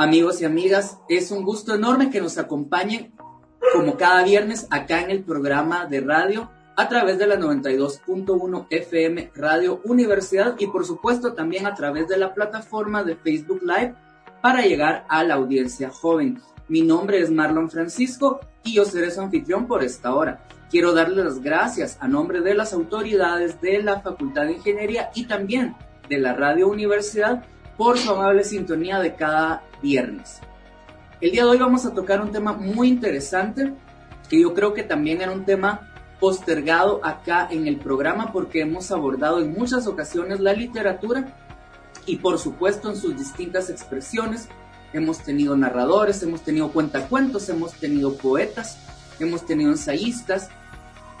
Amigos y amigas, es un gusto enorme que nos acompañen como cada viernes acá en el programa de radio a través de la 92.1 FM Radio Universidad y por supuesto también a través de la plataforma de Facebook Live para llegar a la audiencia joven. Mi nombre es Marlon Francisco y yo seré su anfitrión por esta hora. Quiero darles las gracias a nombre de las autoridades de la Facultad de Ingeniería y también de la Radio Universidad por su amable sintonía de cada viernes. El día de hoy vamos a tocar un tema muy interesante que yo creo que también era un tema postergado acá en el programa porque hemos abordado en muchas ocasiones la literatura y por supuesto en sus distintas expresiones. Hemos tenido narradores, hemos tenido cuentacuentos, hemos tenido poetas, hemos tenido ensayistas,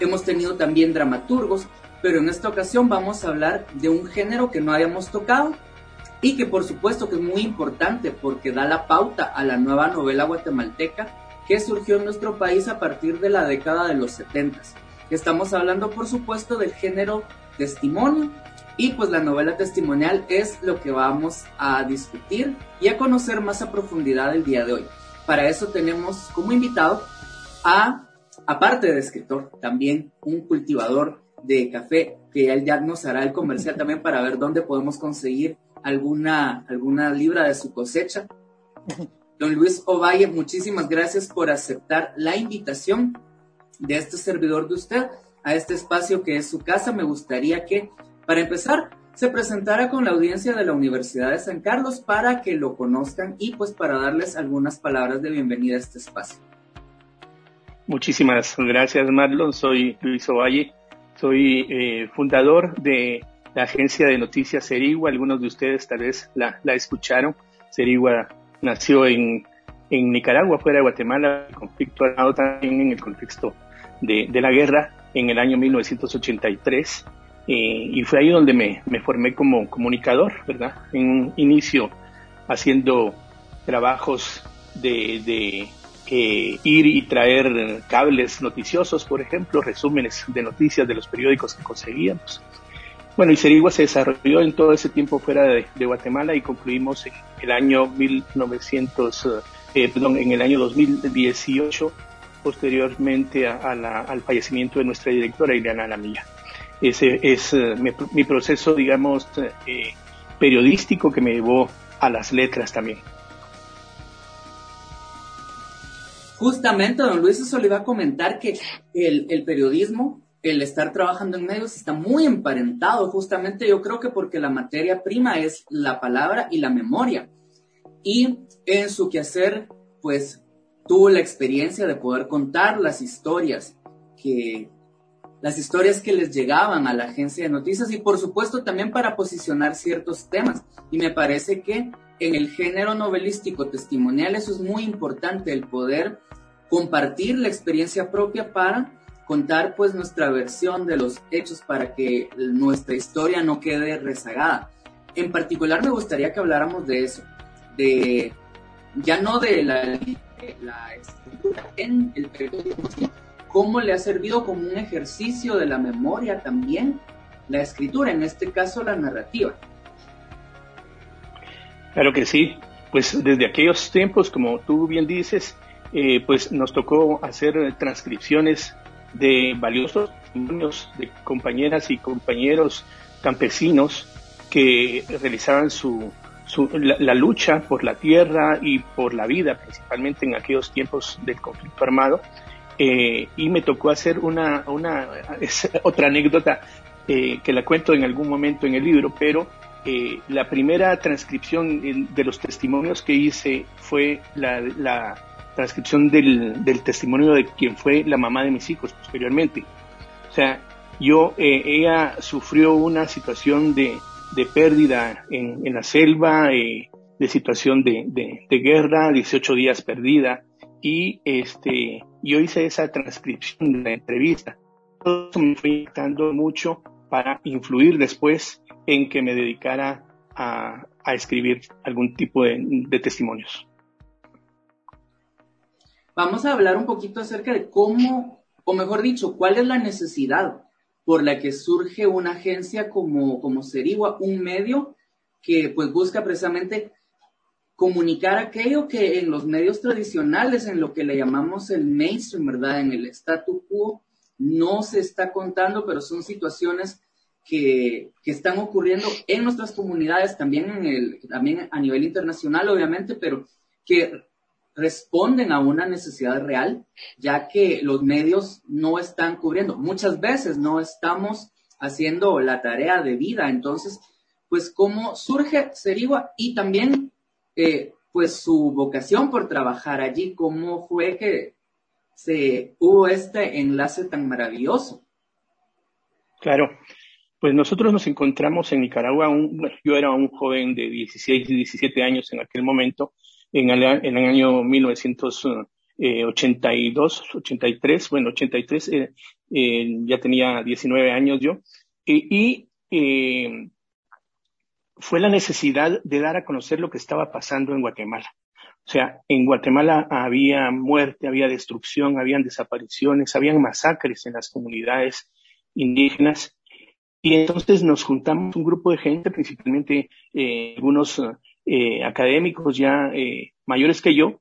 hemos tenido también dramaturgos, pero en esta ocasión vamos a hablar de un género que no habíamos tocado y que por supuesto que es muy importante porque da la pauta a la nueva novela guatemalteca que surgió en nuestro país a partir de la década de los 70. Estamos hablando por supuesto del género testimonio y pues la novela testimonial es lo que vamos a discutir y a conocer más a profundidad el día de hoy. Para eso tenemos como invitado a, aparte de escritor, también un cultivador de café que él ya nos hará el comercial también para ver dónde podemos conseguir alguna, alguna libra de su cosecha. Don Luis Ovalle, muchísimas gracias por aceptar la invitación de este servidor de usted a este espacio que es su casa. Me gustaría que, para empezar, se presentara con la audiencia de la Universidad de San Carlos para que lo conozcan y pues para darles algunas palabras de bienvenida a este espacio. Muchísimas gracias, Marlon. Soy Luis Ovalle. Soy eh, fundador de la agencia de noticias Serigua, algunos de ustedes tal vez la, escucharon. Serigua nació en, Nicaragua, fuera de Guatemala, el conflicto armado también en el contexto de, la guerra en el año 1983. Eh, y fue ahí donde me, formé como comunicador, ¿verdad? En un inicio haciendo trabajos de, ir y traer cables noticiosos, por ejemplo, resúmenes de noticias de los periódicos que conseguíamos. Bueno, y Serigua se desarrolló en todo ese tiempo fuera de, Guatemala y concluimos en el año 1900, eh, perdón, en el año 2018, posteriormente al fallecimiento de nuestra directora Ileana Alamilla. Ese es eh, mi, proceso, digamos, eh, periodístico que me llevó a las letras también. Justamente, don Luis, eso le iba a comentar que el periodismo el estar trabajando en medios está muy emparentado, justamente yo creo que porque la materia prima es la palabra y la memoria. Y en su quehacer, pues tuvo la experiencia de poder contar las historias que las historias que les llegaban a la agencia de noticias y por supuesto también para posicionar ciertos temas. Y me parece que en el género novelístico testimonial eso es muy importante, el poder compartir la experiencia propia para contar pues nuestra versión de los hechos para que nuestra historia no quede rezagada. En particular me gustaría que habláramos de eso, de ya no de la, escritura en el periodismo, cómo le ha servido como un ejercicio de la memoria también la escritura, en este caso la narrativa. Claro que sí, pues desde aquellos tiempos, como tú bien dices, eh, pues nos tocó hacer transcripciones de valiosos testimonios de compañeras y compañeros campesinos que realizaban su, la, lucha por la tierra y por la vida, principalmente en aquellos tiempos del conflicto armado. Eh, y me tocó hacer una, una otra anécdota eh, que la cuento en algún momento en el libro, pero eh, la primera transcripción de los testimonios que hice fue la transcripción del, testimonio de quien fue la mamá de mis hijos posteriormente. O sea, yo, eh, ella sufrió una situación de, pérdida en, la selva, eh, de situación de, guerra, 18 días perdida, y este, yo hice esa transcripción de la entrevista. Todo eso me fue impactando mucho para influir después en que me dedicara a, escribir algún tipo de testimonios vamos a hablar un poquito acerca de cómo, o mejor dicho, cuál es la necesidad por la que surge una agencia como, como Serigua, un medio que pues busca precisamente comunicar aquello que en los medios tradicionales, en lo que le llamamos el mainstream, ¿verdad? En el statu quo, no se está contando, pero son situaciones que, que, están ocurriendo en nuestras comunidades, también, en el, también a nivel internacional, obviamente, pero que responden a una necesidad real, ya que los medios no están cubriendo. Muchas veces no estamos haciendo la tarea de vida. Entonces, pues, ¿cómo surge Serigua? Y también eh, pues su vocación por trabajar allí, cómo fue que se hubo este enlace tan maravilloso. Claro, pues nosotros nos encontramos en Nicaragua, yo era un joven de 16 y 17 años en aquel momento, en el, en el año 1982, 83, bueno, 83, eh, eh, ya tenía 19 años yo, y, y fue la necesidad de dar a conocer lo que estaba pasando en Guatemala. O sea, en Guatemala había muerte, había destrucción, habían desapariciones, habían masacres en las comunidades indígenas. Y entonces nos juntamos un grupo de gente, principalmente eh, algunos eh, académicos ya eh, mayores que yo,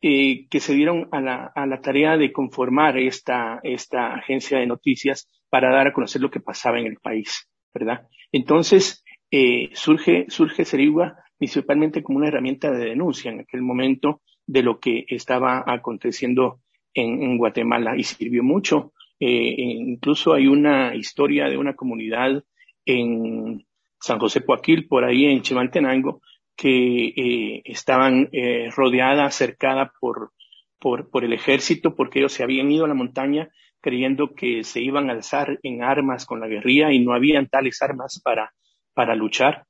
que se dieron a la, a la tarea de conformar esta, esta agencia de noticias para dar a conocer lo que pasaba en el país, ¿verdad? Entonces, eh, surge, surge Serigua principalmente como una herramienta de denuncia en aquel momento de lo que estaba aconteciendo en, Guatemala y sirvió mucho. Eh, incluso hay una historia de una comunidad en San José Poaquil, por ahí en Chimaltenango, que eh, estaban eh, rodeadas, cercadas por, por, por el ejército, porque ellos se habían ido a la montaña creyendo que se iban a alzar en armas con la guerrilla y no habían tales armas para para luchar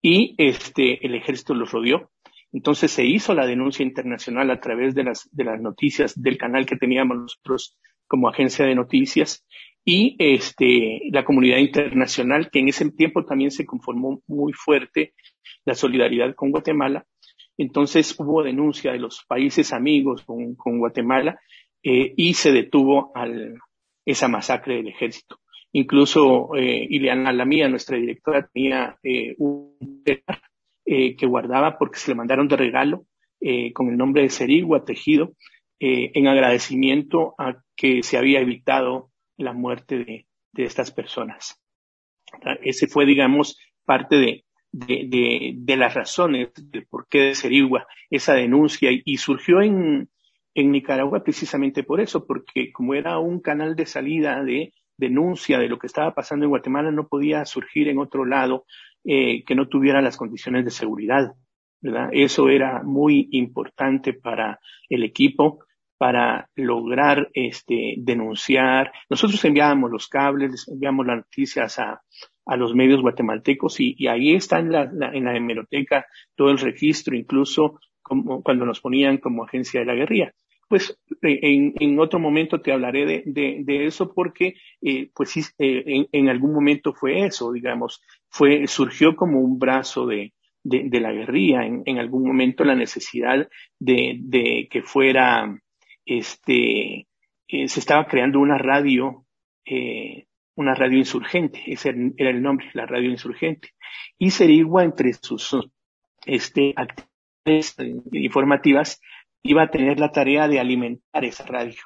y este, el ejército los rodeó. Entonces se hizo la denuncia internacional a través de las, de las noticias del canal que teníamos nosotros como agencia de noticias y este, la comunidad internacional, que en ese tiempo también se conformó muy fuerte la solidaridad con Guatemala. Entonces hubo denuncia de los países amigos con, con Guatemala eh, y se detuvo al, esa masacre del ejército. Incluso eh, Ileana Lamía, nuestra directora, tenía eh, un eh, que guardaba porque se le mandaron de regalo con el nombre de Serigua tejido en agradecimiento a que se había evitado la muerte de, de estas personas. Ese fue, digamos, parte de, de, de, las razones del por qué de Serigua esa denuncia y, y surgió en, en Nicaragua precisamente por eso, porque como era un canal de salida de denuncia de lo que estaba pasando en Guatemala no podía surgir en otro lado eh, que no tuviera las condiciones de seguridad. ¿verdad? Eso era muy importante para el equipo para lograr este, denunciar. Nosotros enviábamos los cables, enviamos las noticias a, a los medios guatemaltecos y, ahí está en la, en la hemeroteca todo el registro, incluso como, cuando nos ponían como agencia de la guerrilla pues eh, en, otro momento te hablaré de, de, eso porque, eh, pues eh, en, algún momento fue eso, digamos, fue, surgió como un brazo de, de, la guerrilla, en, en, algún momento la necesidad de que fuera, este, eh, se estaba creando una radio, eh, una radio insurgente, ese era el nombre, la radio insurgente, y Serigua entre sus, este, actividades informativas, iba a tener la tarea de alimentar esa radio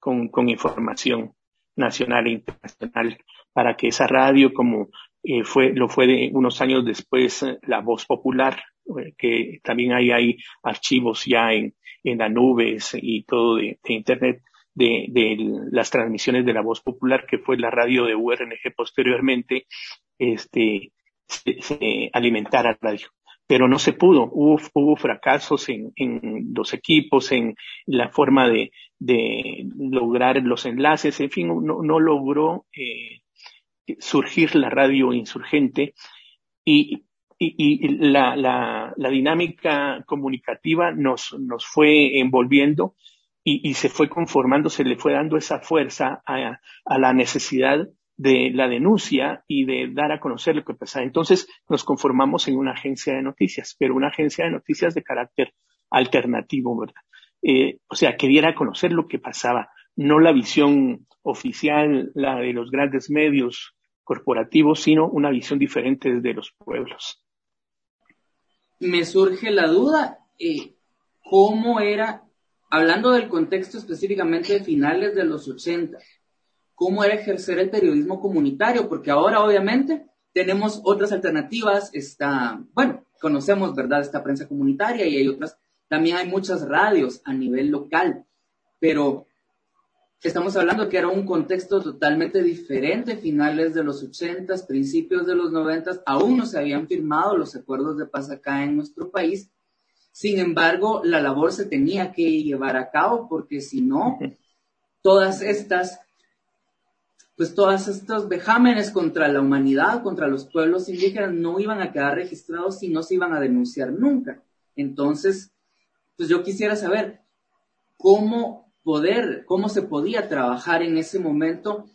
con, con información nacional e internacional para que esa radio, como eh, fue, lo fue de unos años después, eh, la voz popular, eh, que también hay, hay archivos ya en, en las nubes y todo de, de Internet, de, de, las transmisiones de la voz popular, que fue la radio de URNG posteriormente, este, se, se alimentara radio pero no se pudo. Hubo, hubo fracasos en, en, los equipos, en la forma de, de, lograr los enlaces, en fin, no, no logró eh, surgir la radio insurgente y, y, la, la, dinámica comunicativa nos, nos fue envolviendo y, y, se fue conformando, se le fue dando esa fuerza a, a la necesidad de la denuncia y de dar a conocer lo que pasaba. Entonces nos conformamos en una agencia de noticias, pero una agencia de noticias de carácter alternativo. Eh, o sea, que diera a conocer lo que pasaba, no la visión oficial, la de los grandes medios corporativos, sino una visión diferente desde los pueblos. Me surge la duda eh, cómo era, hablando del contexto específicamente de finales de los 80, cómo era ejercer el periodismo comunitario, porque ahora obviamente tenemos otras alternativas, está, bueno, conocemos, ¿verdad?, esta prensa comunitaria y hay otras, también hay muchas radios a nivel local, pero estamos hablando que era un contexto totalmente diferente, finales de los 80, principios de los 90, aún no se habían firmado los acuerdos de paz acá en nuestro país. Sin embargo, la labor se tenía que llevar a cabo porque si no, todas estas, pues todas estos vejámenes contra la humanidad, contra los pueblos indígenas, no iban a quedar registrados y no se iban a denunciar nunca. Entonces, pues yo quisiera saber cómo poder, cómo se podía trabajar en ese momento,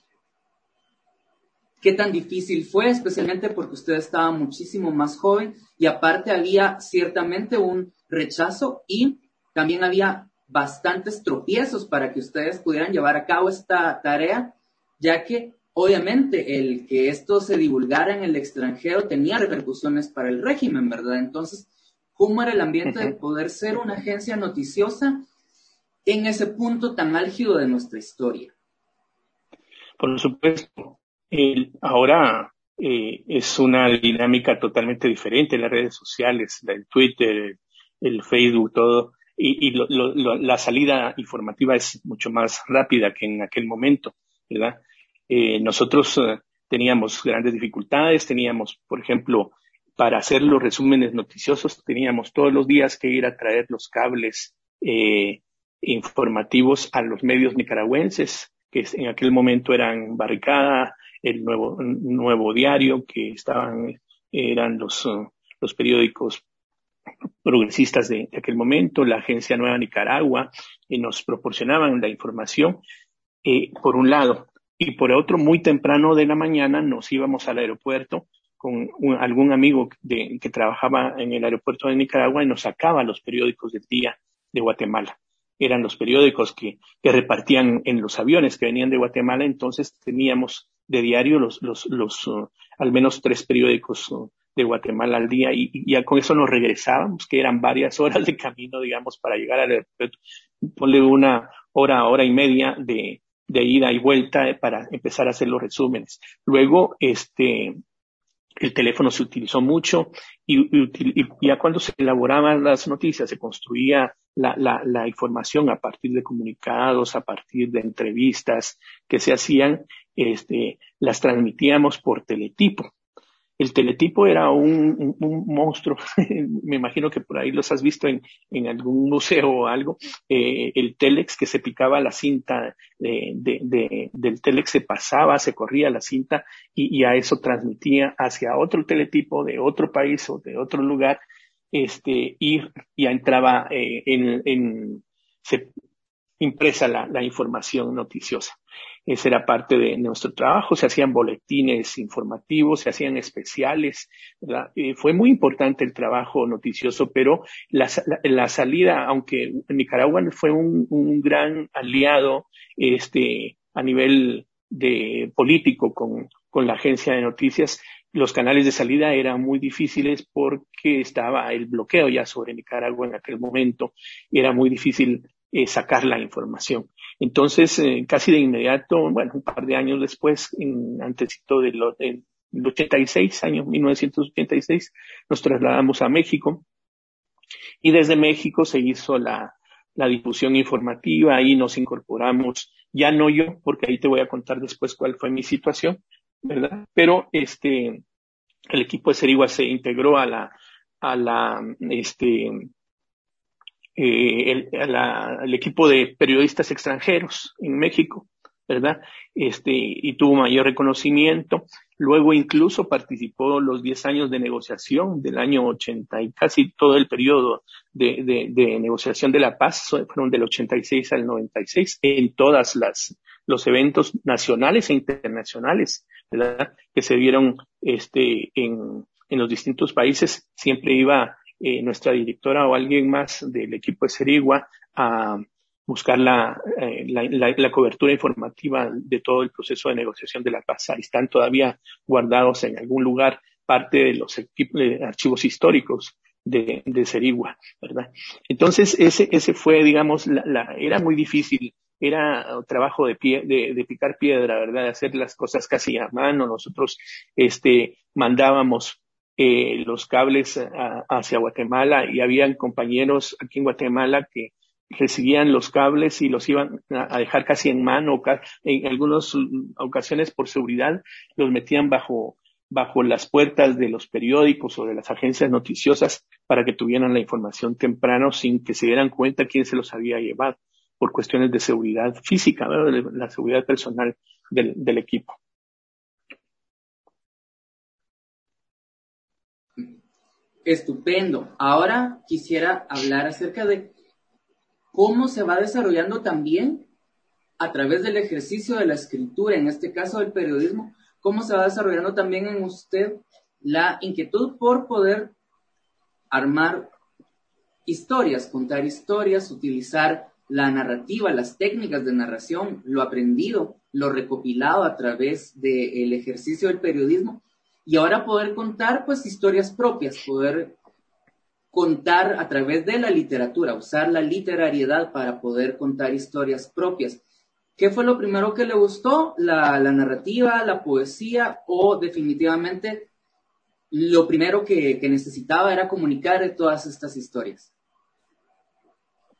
qué tan difícil fue, especialmente porque usted estaba muchísimo más joven y aparte había ciertamente un rechazo y también había bastantes tropiezos para que ustedes pudieran llevar a cabo esta tarea, ya que obviamente el que esto se divulgara en el extranjero tenía repercusiones para el régimen, ¿verdad? Entonces, ¿cómo era el ambiente de poder ser una agencia noticiosa en ese punto tan álgido de nuestra historia? Por supuesto, ahora eh, es una dinámica totalmente diferente, las redes sociales, el Twitter, el Facebook, todo, y, la salida informativa es mucho más rápida que en aquel momento, ¿verdad? Eh, nosotros eh, teníamos grandes dificultades, teníamos, por ejemplo, para hacer los resúmenes noticiosos, teníamos todos los días que ir a traer los cables informativos a los medios nicaragüenses, que en aquel momento eran Barricada, el Nuevo, nuevo Diario, que estaban, eran los, los periódicos progresistas de, aquel momento, la Agencia Nueva Nicaragua, y nos proporcionaban la información, eh, por un lado, y por otro, muy temprano de la mañana nos íbamos al aeropuerto con algún amigo de, que trabajaba en el aeropuerto de Nicaragua y nos sacaba los periódicos del día de Guatemala eran los periódicos que, que, repartían en los aviones que venían de Guatemala, entonces teníamos de diario los, los, los uh, al menos tres periódicos uh, de Guatemala al día y, ya con eso nos regresábamos, que eran varias horas de camino, digamos, para llegar al aeropuerto. Ponle una hora, hora y media de, de ida y vuelta para empezar a hacer los resúmenes. Luego, este, el teléfono se utilizó mucho y, y, ya cuando se elaboraban las noticias, se construía la, la, la, información a partir de comunicados, a partir de entrevistas que se hacían, este, las transmitíamos por teletipo. El teletipo era un, monstruo, me imagino que por ahí los has visto en, algún museo o algo, eh, el telex que se picaba la cinta de, del telex se pasaba, se corría la cinta y, a eso transmitía hacia otro teletipo de otro país o de otro lugar este, y ya entraba eh, en, en se impresa la, información noticiosa. Esa era parte de nuestro trabajo, se hacían boletines informativos, se hacían especiales, eh, fue muy importante el trabajo noticioso, pero la, la, salida, aunque Nicaragua fue un, gran aliado este, a nivel de político con, la agencia de noticias, los canales de salida eran muy difíciles porque estaba el bloqueo ya sobre Nicaragua en aquel momento. Era muy difícil eh, sacar la información. Entonces, eh, casi de inmediato, bueno, un par de años después, en antesito del de 86, año 1986, nos trasladamos a México y desde México se hizo la, la difusión informativa, ahí nos incorporamos, ya no yo, porque ahí te voy a contar después cuál fue mi situación, ¿verdad? Pero este, el equipo de Serigua se integró a la, a la, este, eh, el, la, equipo de periodistas extranjeros en México, ¿verdad? Este, y tuvo mayor reconocimiento. Luego incluso participó los 10 años de negociación del año 80 y casi todo el periodo de negociación de la paz fueron del 86 al 96 en todas las los eventos nacionales e internacionales ¿verdad? que se vieron este, en, en los distintos países. Siempre iba eh, nuestra directora o alguien más del equipo de Serigua a buscar la, eh, la, la, cobertura informativa de todo el proceso de negociación de la paz. Ahí están todavía guardados en algún lugar parte de los archivos históricos de, de Serigua, ¿verdad? Entonces, ese, ese fue, digamos, la, la, era muy difícil, era trabajo de, pie, de, de, picar piedra, ¿verdad? De hacer las cosas casi a mano. Nosotros, este, mandábamos eh, los cables a, hacia Guatemala y habían compañeros aquí en Guatemala que recibían los cables y los iban a dejar casi en mano, en algunas ocasiones por seguridad los metían bajo bajo las puertas de los periódicos o de las agencias noticiosas para que tuvieran la información temprano sin que se dieran cuenta quién se los había llevado por cuestiones de seguridad física, la seguridad personal del equipo. Estupendo. Ahora quisiera hablar acerca de cómo se va desarrollando también a través del ejercicio de la escritura, en este caso del periodismo, cómo se va desarrollando también en usted la inquietud por poder armar historias, contar historias, utilizar la narrativa, las técnicas de narración, lo aprendido, lo recopilado a través del ejercicio del periodismo y ahora poder contar pues historias propias, poder contar a través de la literatura, usar la literariedad para poder contar historias propias. ¿Qué fue lo primero que le gustó? ¿La, narrativa, la poesía o definitivamente lo primero que, que, necesitaba era comunicar todas estas historias?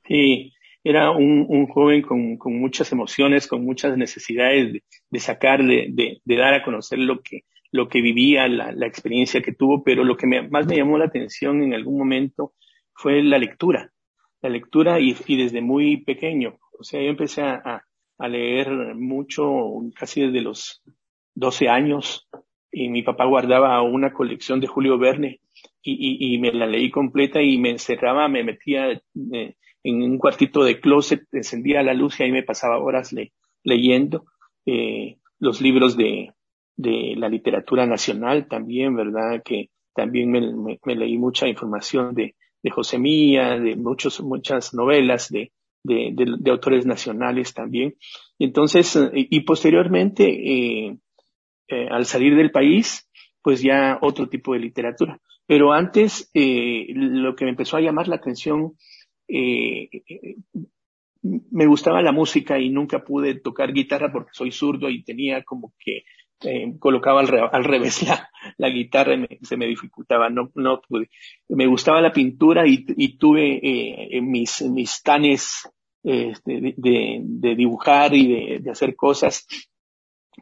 Sí, era un, joven con, con, muchas emociones, con muchas necesidades de, de sacar, de, de, dar a conocer lo que, lo que vivía, la, la experiencia que tuvo, pero lo que me, más me llamó la atención en algún momento fue la lectura, la lectura y, desde muy pequeño. O sea, yo empecé a, leer mucho, casi desde los 12 años, y mi papá guardaba una colección de Julio Verne y, me la leí completa y me encerraba, me metía eh, en un cuartito de closet, encendía la luz y ahí me pasaba horas le, leyendo eh, los libros de, de la literatura nacional también, ¿verdad? Que también me, leí mucha información de, de José Mía, de muchos, muchas novelas de, de, autores nacionales también. Entonces, y posteriormente, eh, eh, al salir del país, pues ya otro tipo de literatura. Pero antes, eh, lo que me empezó a llamar la atención, eh, me gustaba la música y nunca pude tocar guitarra porque soy zurdo y tenía como que eh, colocaba al, re al, revés la, guitarra y me, se me dificultaba, no, no pude. Me gustaba la pintura y, tuve eh, mis, mis tanes eh, de, dibujar y de, de, hacer cosas,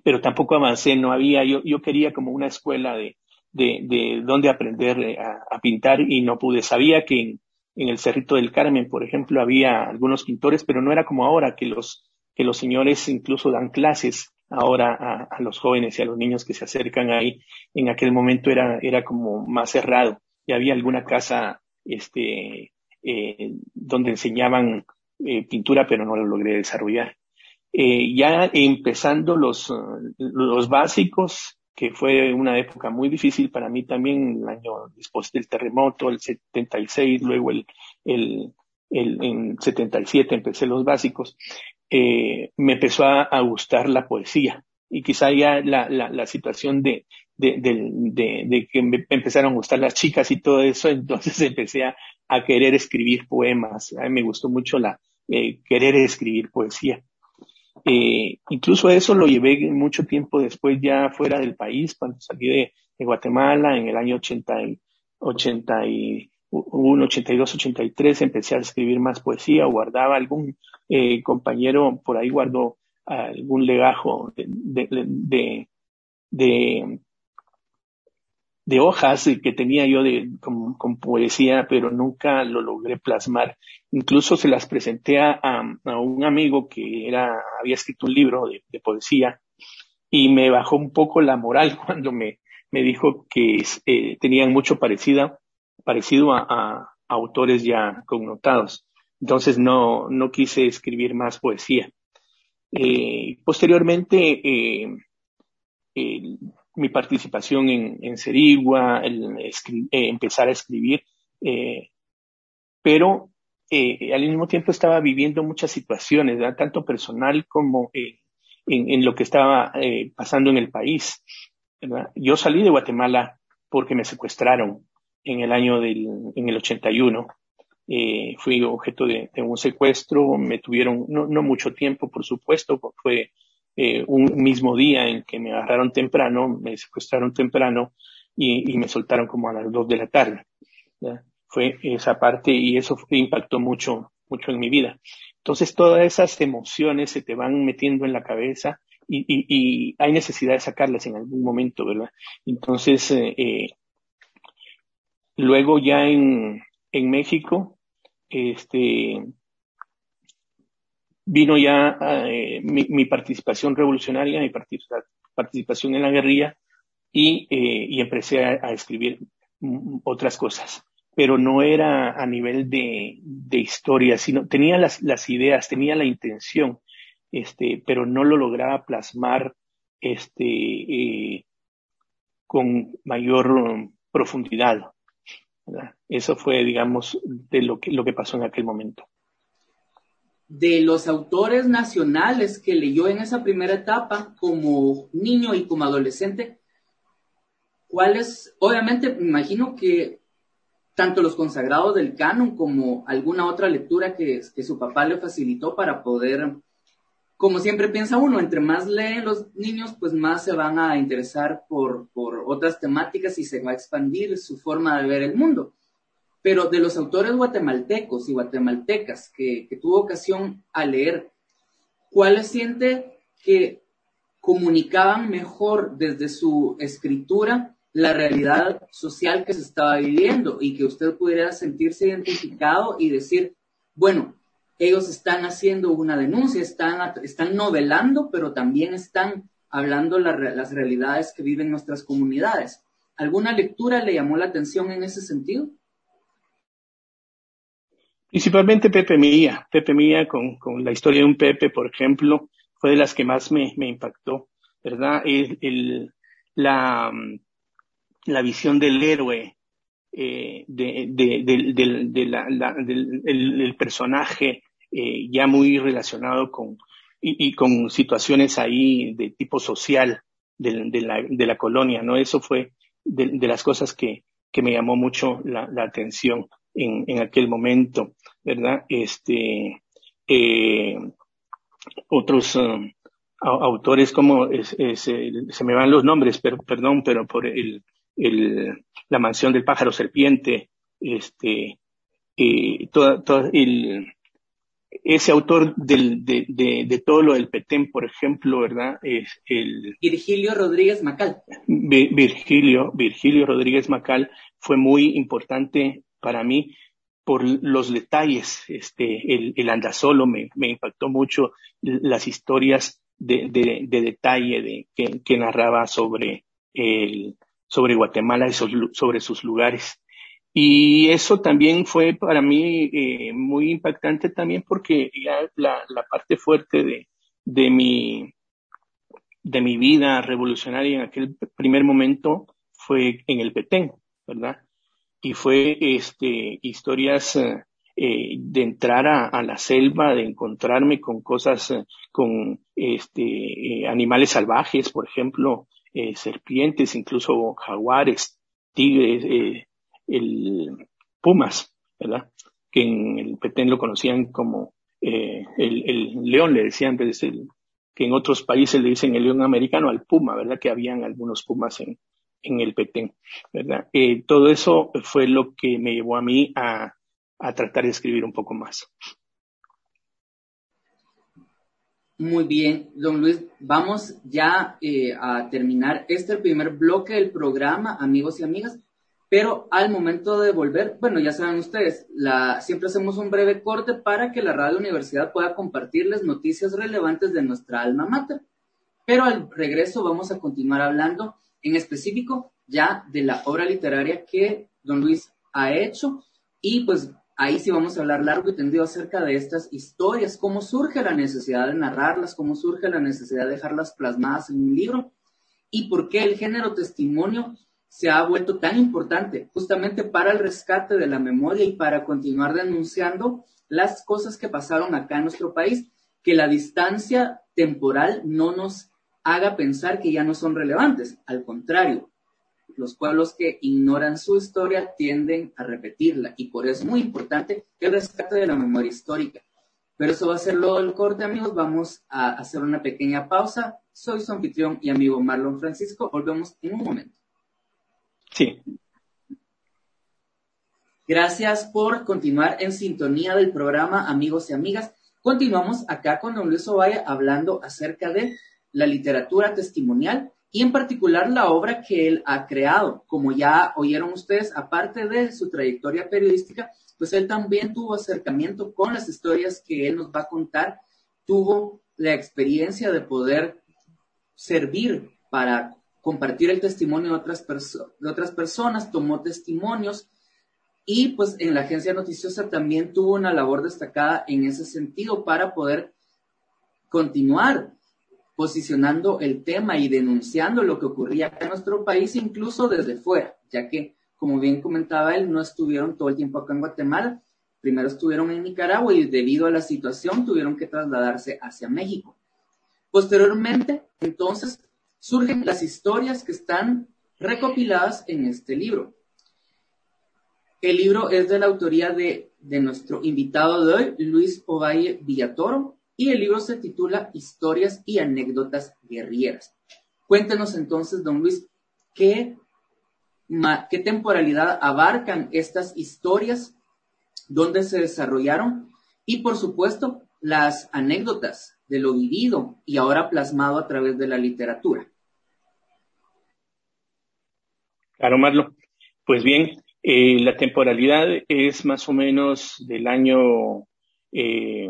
pero tampoco avancé, no había, yo, yo quería como una escuela de, de, de aprender eh, a, a, pintar y no pude. Sabía que en, en el Cerrito del Carmen, por ejemplo, había algunos pintores, pero no era como ahora que los, que los señores incluso dan clases ahora a, los jóvenes y a los niños que se acercan ahí. En aquel momento era, era como más cerrado y había alguna casa este, eh, donde enseñaban eh, pintura, pero no lo logré desarrollar. Eh, ya empezando los, los básicos, que fue una época muy difícil para mí también, el año después del terremoto, el 76, luego el, el, el en 77 empecé los básicos, eh, me empezó a, gustar la poesía y quizá ya la, la, situación de, de, que me empezaron a gustar las chicas y todo eso, entonces empecé a, querer escribir poemas. A mí me gustó mucho la eh, querer escribir poesía. Eh, incluso eso lo llevé mucho tiempo después ya fuera del país, cuando salí de, Guatemala en el año 80 y, 81, 82, 83, empecé a escribir más poesía, guardaba algún eh, compañero por ahí guardó algún legajo de, de, de, de, hojas que tenía yo de, con, poesía, pero nunca lo logré plasmar. Incluso se las presenté a, a un amigo que era, había escrito un libro de, poesía y me bajó un poco la moral cuando me, me dijo que eh, tenían mucho parecido, parecido a, autores ya connotados. Entonces no, no quise escribir más poesía. Eh, posteriormente, eh, mi participación en, en Serigua, eh, empezar a escribir, pero al mismo tiempo estaba viviendo muchas situaciones, tanto personal como en, lo que estaba pasando en el país. Yo salí de Guatemala porque me secuestraron en el año del, en el 81. Eh, fui objeto de, un secuestro, me tuvieron no, no mucho tiempo, por supuesto, fue eh, un mismo día en que me agarraron temprano, me secuestraron temprano y, me soltaron como a las dos de la tarde. Fue esa parte y eso impactó mucho, mucho en mi vida. Entonces todas esas emociones se te van metiendo en la cabeza y, y, hay necesidad de sacarlas en algún momento, ¿verdad? Entonces, eh, eh, luego ya en, en México, este, vino ya eh, mi, participación revolucionaria, mi participación en la guerrilla y, eh, empecé a, escribir otras cosas. Pero no era a nivel de, de historia, sino tenía las, las ideas, tenía la intención, este, pero no lo lograba plasmar este, eh, con mayor profundidad. Eso fue, digamos, de lo que, lo que pasó en aquel momento. De los autores nacionales que leyó en esa primera etapa, como niño y como adolescente, ¿cuáles? Obviamente, me imagino que tanto los consagrados del canon como alguna otra lectura que, que su papá le facilitó para poder como siempre piensa uno, entre más leen los niños, pues más se van a interesar por, por otras temáticas y se va a expandir su forma de ver el mundo. Pero de los autores guatemaltecos y guatemaltecas que, que tuvo ocasión a leer, ¿cuáles siente que comunicaban mejor desde su escritura la realidad social que se estaba viviendo y que usted pudiera sentirse identificado y decir, bueno, ellos están haciendo una denuncia, están, están novelando, pero también están hablando las realidades que viven nuestras comunidades. ¿Alguna lectura le llamó la atención en ese sentido? Principalmente Pepe Mía. Pepe Mía con, con la historia de un Pepe, por ejemplo, fue de las que más me, me impactó, ¿verdad? El, la, la visión del héroe, eh, de, de, de, de la, la, del el, personaje eh, ya muy relacionado con, y, con situaciones ahí de tipo social de, de, la, de la colonia, ¿no? Eso fue de, las cosas que, que me llamó mucho la, la atención en, en, aquel momento, ¿verdad? Este, eh, otros um, autores como es, se me van los nombres, pero, perdón, pero por el, el, la mansión del pájaro serpiente, este, eh, toda, toda el, ese autor del, de, de, de, todo lo del Petén, por ejemplo, ¿verdad? Es el Virgilio Rodríguez Macal. Virgilio, Virgilio Rodríguez Macal fue muy importante para mí por los detalles. Este, el, el andasolo me, me impactó mucho las historias de, de, de detalle de, que, que, narraba sobre el, sobre Guatemala y sobre sus lugares. Y eso también fue para mí eh, muy impactante también porque ya la, parte fuerte de, de, mi, de mi vida revolucionaria en aquel primer momento fue en el Petén, ¿verdad? Y fue este, historias eh, de entrar a, la selva, de encontrarme con cosas, eh, con este, eh, animales salvajes, por ejemplo, serpientes, incluso jaguares, tigres, el Pumas, ¿verdad? Que en el Petén lo conocían como eh, el, el, león, le decían, pues, el, que en otros países le dicen el león americano al puma, ¿verdad? Que habían algunos pumas en, en el Petén, ¿verdad? Eh, todo eso fue lo que me llevó a mí a, a tratar de escribir un poco más. Muy bien, don Luis, vamos ya eh, a terminar este primer bloque del programa, amigos y amigas. Pero al momento de volver, bueno, ya saben ustedes, la, siempre hacemos un breve corte para que la radio universidad pueda compartirles noticias relevantes de nuestra alma mater. Pero al regreso vamos a continuar hablando en específico ya de la obra literaria que don Luis ha hecho y pues ahí sí vamos a hablar largo y tendido acerca de estas historias, cómo surge la necesidad de narrarlas, cómo surge la necesidad de dejarlas plasmadas en un libro y por qué el género testimonio se ha vuelto tan importante justamente para el rescate de la memoria y para continuar denunciando las cosas que pasaron acá en nuestro país, que la distancia temporal no nos haga pensar que ya no son relevantes, al contrario, los pueblos que ignoran su historia tienden a repetirla y por eso es muy importante el rescate de la memoria histórica. Pero eso va a ser lo del corte, amigos. Vamos a hacer una pequeña pausa. Soy su anfitrión y amigo Marlon Francisco. Volvemos en un momento. Sí. Gracias por continuar en sintonía del programa, amigos y amigas. Continuamos acá con don Luis Ovalle hablando acerca de la literatura testimonial y en particular la obra que él ha creado. Como ya oyeron ustedes, aparte de su trayectoria periodística, pues él también tuvo acercamiento con las historias que él nos va a contar, tuvo la experiencia de poder servir para compartir el testimonio de otras, personas, tomó testimonios y pues en la agencia noticiosa también tuvo una labor destacada en ese sentido para poder continuar posicionando el tema y denunciando lo que ocurría en nuestro país, incluso desde fuera, ya que, como bien comentaba él, no estuvieron todo el tiempo acá en Guatemala, primero estuvieron en Nicaragua y debido a la situación tuvieron que trasladarse hacia México. Posteriormente, entonces, surgen las historias que están recopiladas en este libro. El libro es de la autoría de, de nuestro invitado de hoy, Luis Ovalle Villatoro, y el libro se titula Historias y anécdotas guerrilleras. Cuéntenos entonces, don Luis, ¿qué, qué temporalidad abarcan estas historias, dónde se desarrollaron y, por supuesto, las anécdotas de lo vivido y ahora plasmado a través de la literatura. Claro, Marlo. Pues bien, eh, la temporalidad es más o menos del año eh,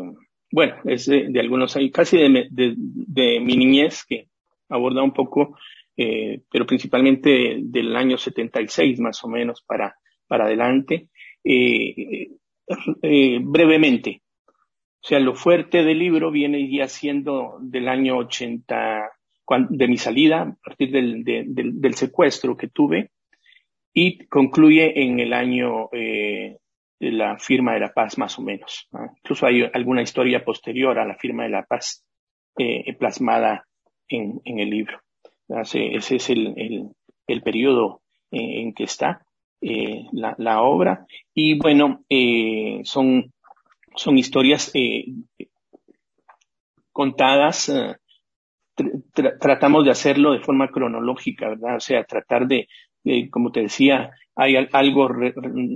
bueno, es de, algunos años, casi de, de, mi niñez, que aborda un poco, eh, pero principalmente del año 76 más o menos para, para adelante. Brevemente, o sea, lo fuerte del libro viene ya siendo del año 80, de mi salida, a partir del, del secuestro que tuve, y concluye en el año eh, de la firma de la paz, más o menos. Incluso hay alguna historia posterior a la firma de la paz eh, plasmada en, en, el libro. Ese, es el, el, el periodo en, en que está eh, la, la, obra. Y bueno, eh, son, son historias eh, contadas. Eh, tratamos de hacerlo de forma cronológica, ¿verdad? O sea, tratar de, como te decía, hay algo,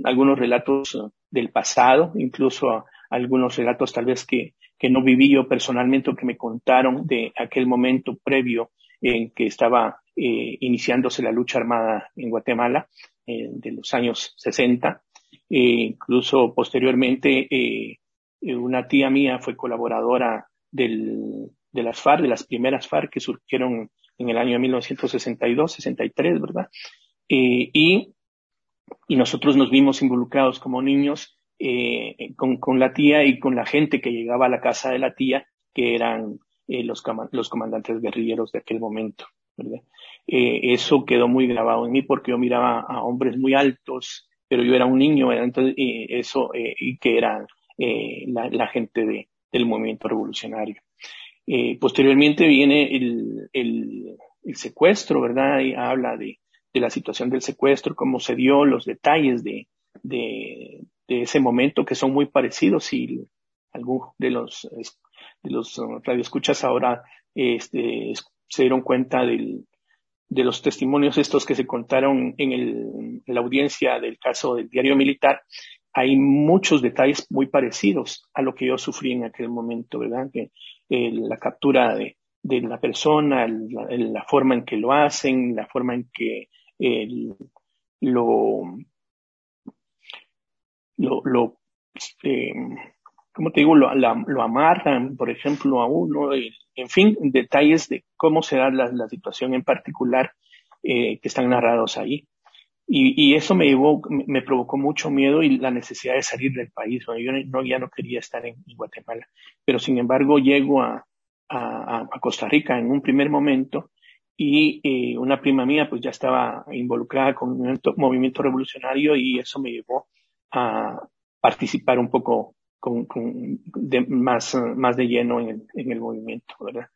algunos relatos uh, del pasado, incluso algunos relatos tal vez que, que no viví yo personalmente o que me contaron de aquel momento previo en que estaba eh, iniciándose la lucha armada en Guatemala eh, de los años 60. Eh, incluso posteriormente eh, una tía mía fue colaboradora del, de las FARC, de las primeras FARC que surgieron en el año 1962, 63, ¿verdad? y y nosotros nos vimos involucrados como niños eh, con, con, la tía y con la gente que llegaba a la casa de la tía, que eran eh, los, los comandantes guerrilleros de aquel momento. ¿verdad? Eh, eso quedó muy grabado en mí porque yo miraba a hombres muy altos, pero yo era un niño, entonces eso, y que eran la, la, gente de, del movimiento revolucionario. posteriormente viene el, el, el secuestro, ¿verdad? Y habla de, de la situación del secuestro, cómo se dio, los detalles de, de, de ese momento que son muy parecidos y algún de los, de los radioescuchas ahora este, se dieron cuenta del, de los testimonios estos que se contaron en, el, en la audiencia del caso del diario militar, hay muchos detalles muy parecidos a lo que yo sufrí en aquel momento, ¿verdad? Que eh, la captura de, la persona, la, forma en que lo hacen, la forma en que lo, lo, lo eh, ¿cómo te digo? Lo, la, amarran, por ejemplo, a uno, en fin, detalles de cómo será la, la situación en particular eh, que están narrados ahí. Y, y, eso me llevó, me provocó mucho miedo y la necesidad de salir del país. Yo no, ya no quería estar en, Guatemala. Pero sin embargo, llego a, a, Costa Rica en un primer momento y eh, una prima mía pues ya estaba involucrada con un movimiento revolucionario y eso me llevó a participar un poco con, con de, más, más de lleno en el, en el movimiento, ¿verdad?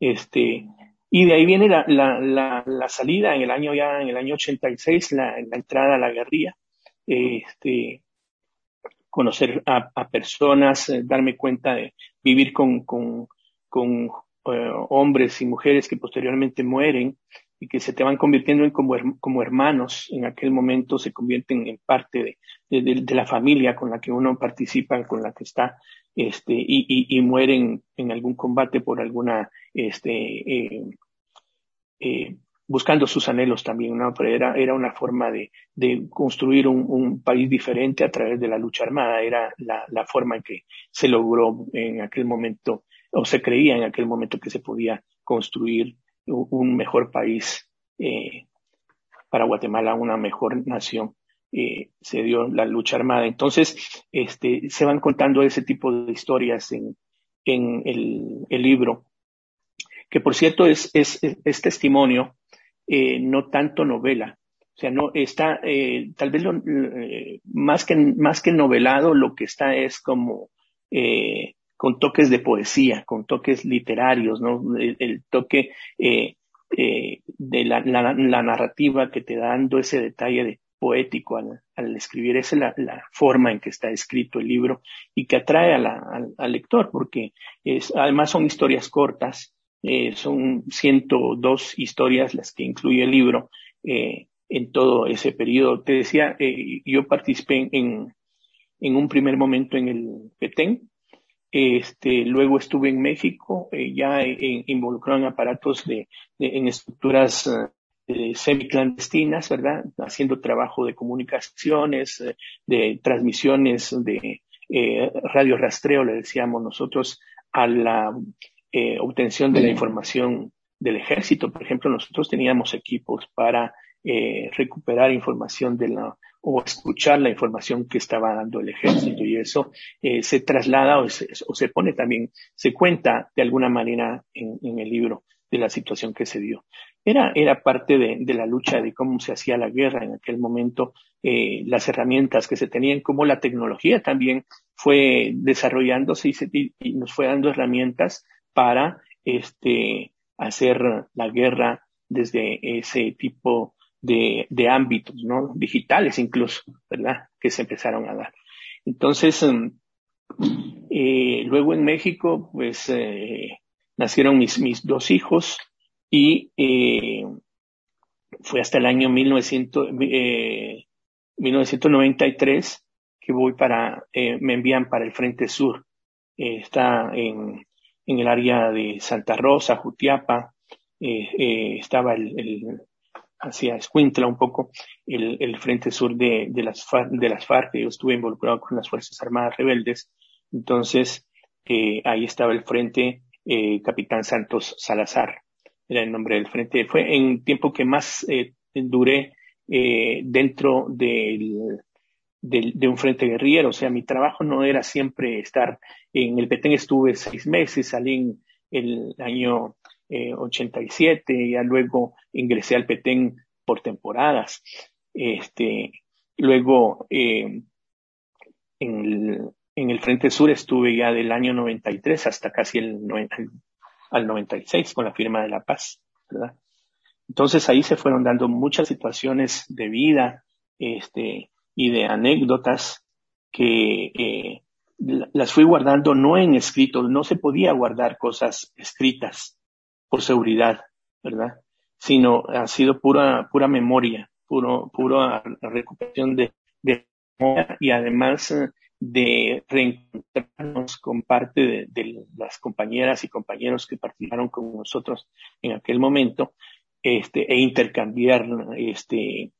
Este, Y de ahí viene la, la, salida en el año ya, en el año 86, la, la entrada a la guerrilla, este, conocer a, personas, eh, darme cuenta de vivir con, con, con eh, hombres y mujeres que posteriormente mueren y que se te van convirtiendo en como, como hermanos, en aquel momento se convierten en parte de, de, la familia con la que uno participa, con la que está, este, y, y, y mueren en algún combate por alguna este, eh, eh, buscando sus anhelos también, ¿no? Pero era, era una forma de, de construir un, un, país diferente a través de la lucha armada, era la, la, forma en que se logró en aquel momento, o se creía en aquel momento que se podía construir un mejor país eh, para Guatemala, una mejor nación. Eh, se dio la lucha armada. Entonces, este, se van contando ese tipo de historias en, en el, el libro que por cierto es, es, es testimonio, eh, no tanto novela. O sea, no está, eh, tal vez lo, eh, más, que, más que novelado, lo que está es como eh, con toques de poesía, con toques literarios, ¿no? El, toque eh, eh, de la, narrativa que te da dando ese detalle de poético al, escribir, esa es la, forma en que está escrito el libro y que atrae al, lector, porque es, además son historias cortas, eh, son 102 historias las que incluye el libro eh, en todo ese periodo. Te decía, eh, yo participé en, en un primer momento en el Petén, este, luego estuve en México, eh, ya involucrado en aparatos de, de en estructuras eh, semiclandestinas, ¿verdad? Haciendo trabajo de comunicaciones, de transmisiones de radio rastreo, le decíamos nosotros, a la eh, obtención de la información del ejército. Por ejemplo, nosotros teníamos equipos para eh, recuperar información de la o escuchar la información que estaba dando el ejército y eso eh, se traslada o se, o se, pone también, se cuenta de alguna manera en, el libro de la situación que se dio. Era, era parte de, la lucha de cómo se hacía la guerra en aquel momento, eh, las herramientas que se tenían, cómo la tecnología también fue desarrollándose y, se, y nos fue dando herramientas para este, hacer la guerra desde ese tipo de, de ámbitos, ¿no? Digitales incluso, ¿verdad? Que se empezaron a dar. Entonces, em, eh, luego en México, pues, eh, nacieron mis, mis dos hijos y eh, fue hasta el año 1900, 1993 que voy para, me envían para el Frente Sur. está en, en el área de Santa Rosa, Jutiapa, eh, eh, estaba el, el, hacia Escuintla un poco, el, el frente sur de, de, las FARC, de las FARC, yo estuve involucrado con las Fuerzas Armadas Rebeldes, entonces eh, ahí estaba el frente eh, Capitán Santos Salazar, era el nombre del frente, fue en tiempo que más eh, duré eh, dentro del de, de, un frente guerrillero. O sea, mi trabajo no era siempre estar en el Petén, estuve seis meses, salí en el año eh, 87, ya luego ingresé al Petén por temporadas. Este, luego, eh, en, el, en el Frente Sur estuve ya del año 93 hasta casi el, al 96 con la firma de la paz, ¿verdad? Entonces ahí se fueron dando muchas situaciones de vida, este, y de anécdotas que eh, las fui guardando no en escrito, no se podía guardar cosas escritas por seguridad, ¿verdad? Sino ha sido pura, pura memoria, puro, pura recuperación de, de memoria y además eh, de reencontrarnos con parte de, de, las compañeras y compañeros que participaron con nosotros en aquel momento, este, e intercambiar este,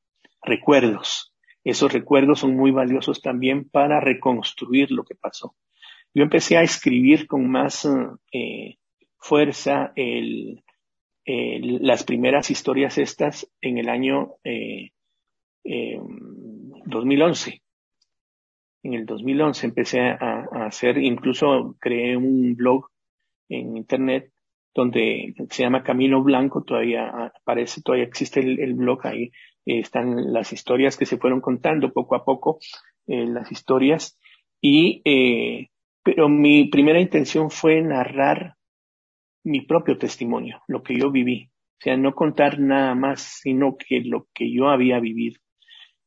recuerdos, esos recuerdos son muy valiosos también para reconstruir lo que pasó. Yo empecé a escribir con más eh, fuerza el, el, las primeras historias estas en el año eh, eh, 2011. En el 2011 empecé a, hacer, incluso creé un blog en internet donde se llama Camino Blanco, todavía aparece, todavía existe el, el blog ahí, eh, están las historias que se fueron contando poco a poco, eh, las historias, y, eh, pero mi primera intención fue narrar mi propio testimonio, lo que yo viví. O sea, no contar nada más, sino que lo que yo había vivido.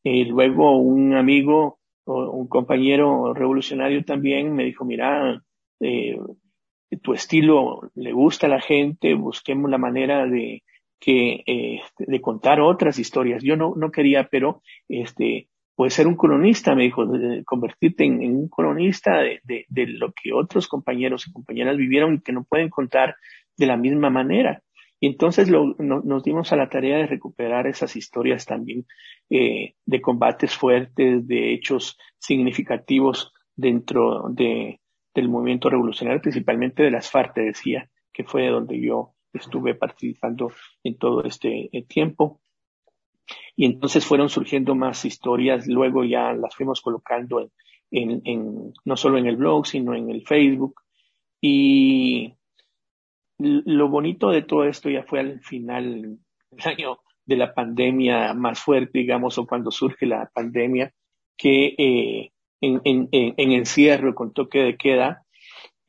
Eh, luego un amigo o un compañero revolucionario también me dijo, mira, eh, tu estilo le gusta a la gente, busquemos la manera de que eh, de contar otras historias. Yo no, no quería, pero este puede ser un cronista, me dijo, convertirte en, un cronista de, lo que otros compañeros y compañeras vivieron y que no pueden contar de la misma manera. Y entonces lo, no, nos dimos a la tarea de recuperar esas historias también eh, de combates fuertes, de hechos significativos dentro de, del movimiento revolucionario, principalmente de las FARC, te decía, que fue donde yo estuve participando en todo este eh, tiempo. Y entonces fueron surgiendo más historias, luego ya las fuimos colocando en, en, no solo en el blog, sino en el Facebook. Y lo bonito de todo esto ya fue al final del año de la pandemia más fuerte, digamos, o cuando surge la pandemia, que eh, en, en, en, encierro con toque de queda,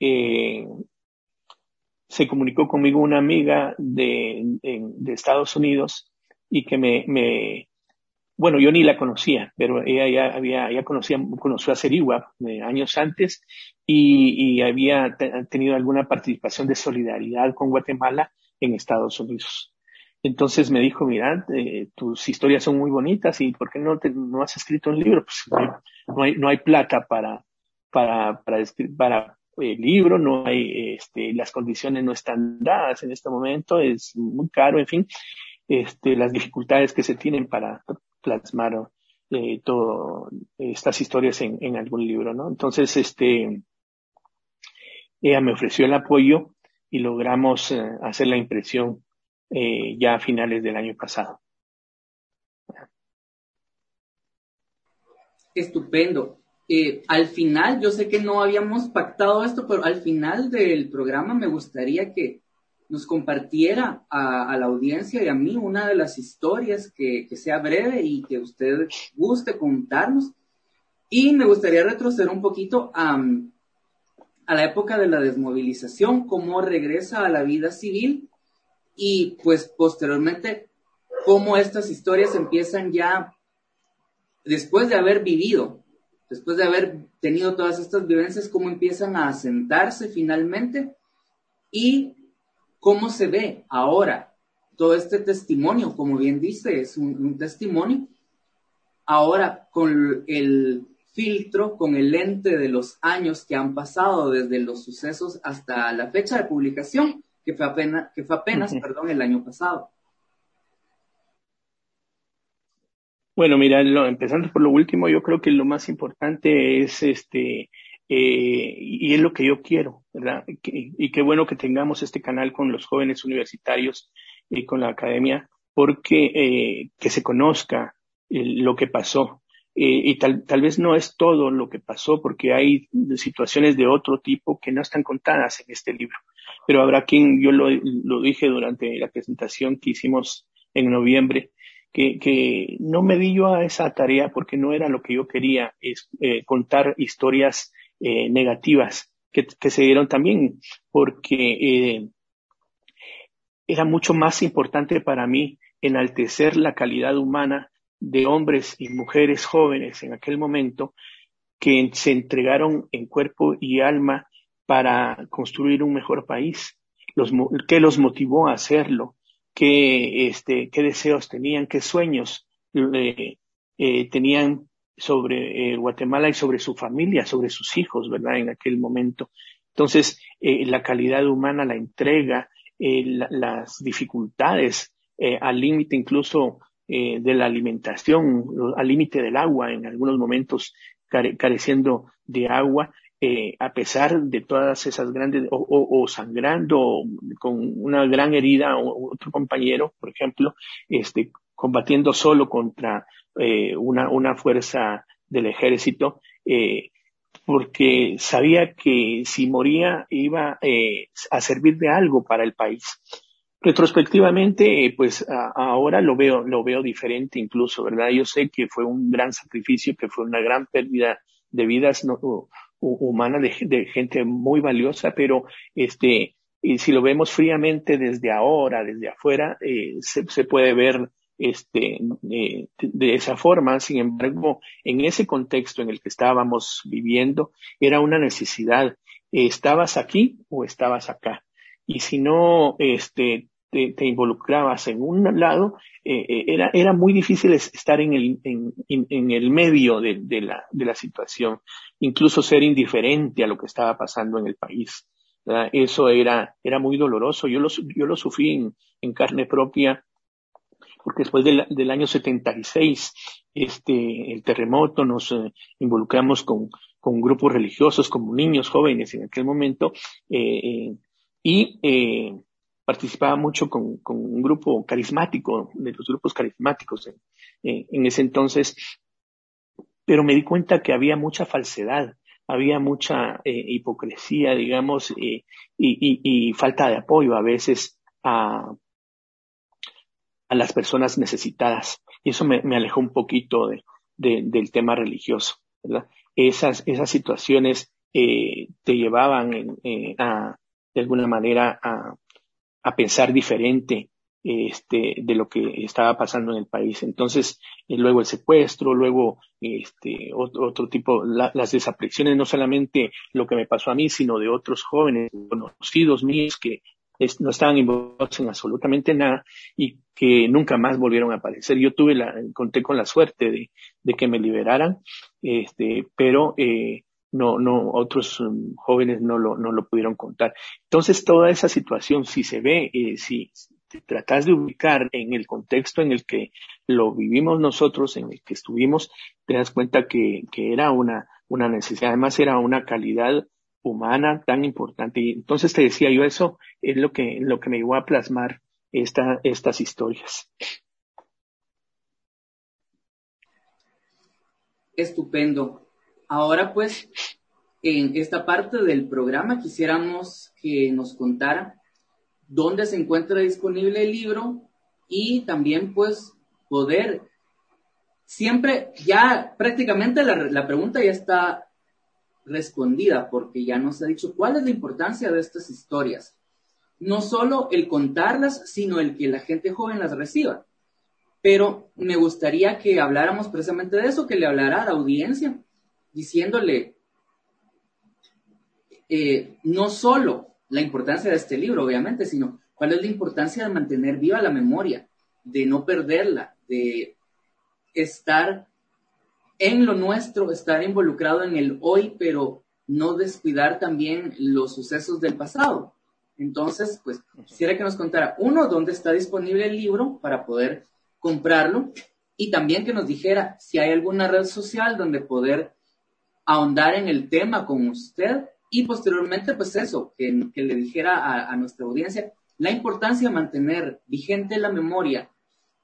eh, se comunicó conmigo una amiga de, de Estados Unidos y que me, me, bueno, yo ni la conocía, pero ella ya había, ya conocía, conoció a Serigua eh, años antes y, y había tenido alguna participación de solidaridad con Guatemala en Estados Unidos. Entonces me dijo, mira, eh, tus historias son muy bonitas y ¿por qué no, te, no has escrito un libro? Pues no hay, no hay plata para, para, para, para el libro, no hay, este, las condiciones no están dadas en este momento, es muy caro, en fin, este, las dificultades que se tienen para plasmar eh, estas historias en, en, algún libro, ¿no? Entonces, este, ella me ofreció el apoyo y logramos eh, hacer la impresión eh, ya a finales del año pasado. Estupendo. Eh, al final, yo sé que no habíamos pactado esto, pero al final del programa me gustaría que nos compartiera a, la audiencia y a mí una de las historias que, sea breve y que usted guste contarnos. Y me gustaría retroceder un poquito a, a la época de la desmovilización, cómo regresa a la vida civil y pues posteriormente cómo estas historias empiezan ya después de haber vivido después de haber tenido todas estas vivencias, cómo empiezan a asentarse finalmente y cómo se ve ahora todo este testimonio, como bien dice, es un, testimonio, ahora con el filtro, con el lente de los años que han pasado desde los sucesos hasta la fecha de publicación, que fue apenas, que fue apenas perdón, el año pasado. Bueno, mira, empezando por lo último, yo creo que lo más importante es este, eh, y es lo que yo quiero, ¿verdad? y qué bueno que tengamos este canal con los jóvenes universitarios y con la academia, porque eh, que se conozca eh, lo que pasó. y tal, tal vez no es todo lo que pasó, porque hay situaciones de otro tipo que no están contadas en este libro. Pero habrá quien, yo lo, lo dije durante la presentación que hicimos en noviembre, que, que, no me di yo a esa tarea porque no era lo que yo quería, es eh, contar historias eh, negativas que, se dieron también, porque eh, era mucho más importante para mí enaltecer la calidad humana de hombres y mujeres jóvenes en aquel momento que se entregaron en cuerpo y alma para construir un mejor país, los, que los motivó a hacerlo, qué, este, qué deseos tenían, qué sueños eh, tenían sobre eh, Guatemala y sobre su familia, sobre sus hijos, ¿verdad? En aquel momento. Entonces, eh, la calidad humana, la entrega, eh, la, las dificultades eh, al límite incluso de la alimentación, al límite del agua, en algunos momentos care, careciendo de agua, a pesar de todas esas grandes, o, o, o, sangrando con una gran herida, o otro compañero, por ejemplo, este, combatiendo solo contra eh, una, una fuerza del ejército, eh, porque sabía que si moría iba eh, a servir de algo para el país. Retrospectivamente, pues ahora lo veo, lo veo diferente incluso, ¿verdad? Yo sé que fue un gran sacrificio, que fue una gran pérdida de vidas, no, humana de, gente muy valiosa, pero este, y si lo vemos fríamente desde ahora, desde afuera, se, puede ver este, eh, de esa forma. Sin embargo, en ese contexto en el que estábamos viviendo, era una necesidad. ¿Estabas aquí o estabas acá? Y si no este, te, involucrabas en un lado, eh, era, era muy difícil estar en el, en, el medio de, de, la, de la situación, incluso ser indiferente a lo que estaba pasando en el país. Eso era, era muy doloroso. Yo lo, yo lo sufrí en, en carne propia, porque después del, del, año 76, este, el terremoto, nos eh, involucramos con, con grupos religiosos, como niños jóvenes en aquel momento, eh, eh y participaba mucho con, con, un grupo carismático, de los grupos carismáticos en, ese entonces, pero me di cuenta que había mucha falsedad había mucha hipocresía, digamos, y, y, falta de apoyo a veces a, a las personas necesitadas. Y eso me, alejó un poquito de, del tema religioso, ¿verdad? Esas, esas situaciones eh, te llevaban eh, a, de alguna manera a, a pensar diferente este, de lo que estaba pasando en el país. Entonces, eh, luego el secuestro, luego este, otro, otro tipo, las desapariciones, no solamente lo que me pasó a mí, sino de otros jóvenes conocidos míos que no estaban involucrados en absolutamente nada y que nunca más volvieron a aparecer. Yo tuve la, conté con la suerte de, de que me liberaran, este, pero eh, no, no, otros um, jóvenes no lo, no lo pudieron contar. Entonces, toda esa situación, si se ve, eh, si, tratas de ubicar en el contexto en el que lo vivimos nosotros, en el que estuvimos, te das cuenta que, que era una, una necesidad, además era una calidad humana tan importante. Y entonces te decía yo, eso es lo que, lo que me llevó a plasmar esta, estas historias. Estupendo. Ahora pues, en esta parte del programa quisiéramos que nos contara dónde se encuentra disponible el libro y también pues poder siempre ya prácticamente la, la, pregunta ya está respondida porque ya nos ha dicho cuál es la importancia de estas historias. No solo el contarlas, sino el que la gente joven las reciba. Pero me gustaría que habláramos precisamente de eso, que le hablara a la audiencia, diciéndole eh, no solo la importancia de este libro, obviamente, sino cuál es la importancia de mantener viva la memoria, de no perderla, de estar en lo nuestro, estar involucrado en el hoy, pero no descuidar también los sucesos del pasado. Entonces, pues quisiera que nos contara, uno, dónde está disponible el libro para poder comprarlo y también que nos dijera si hay alguna red social donde poder ahondar en el tema con usted y posteriormente, pues eso, que, le dijera a, nuestra audiencia la importancia de mantener vigente la memoria,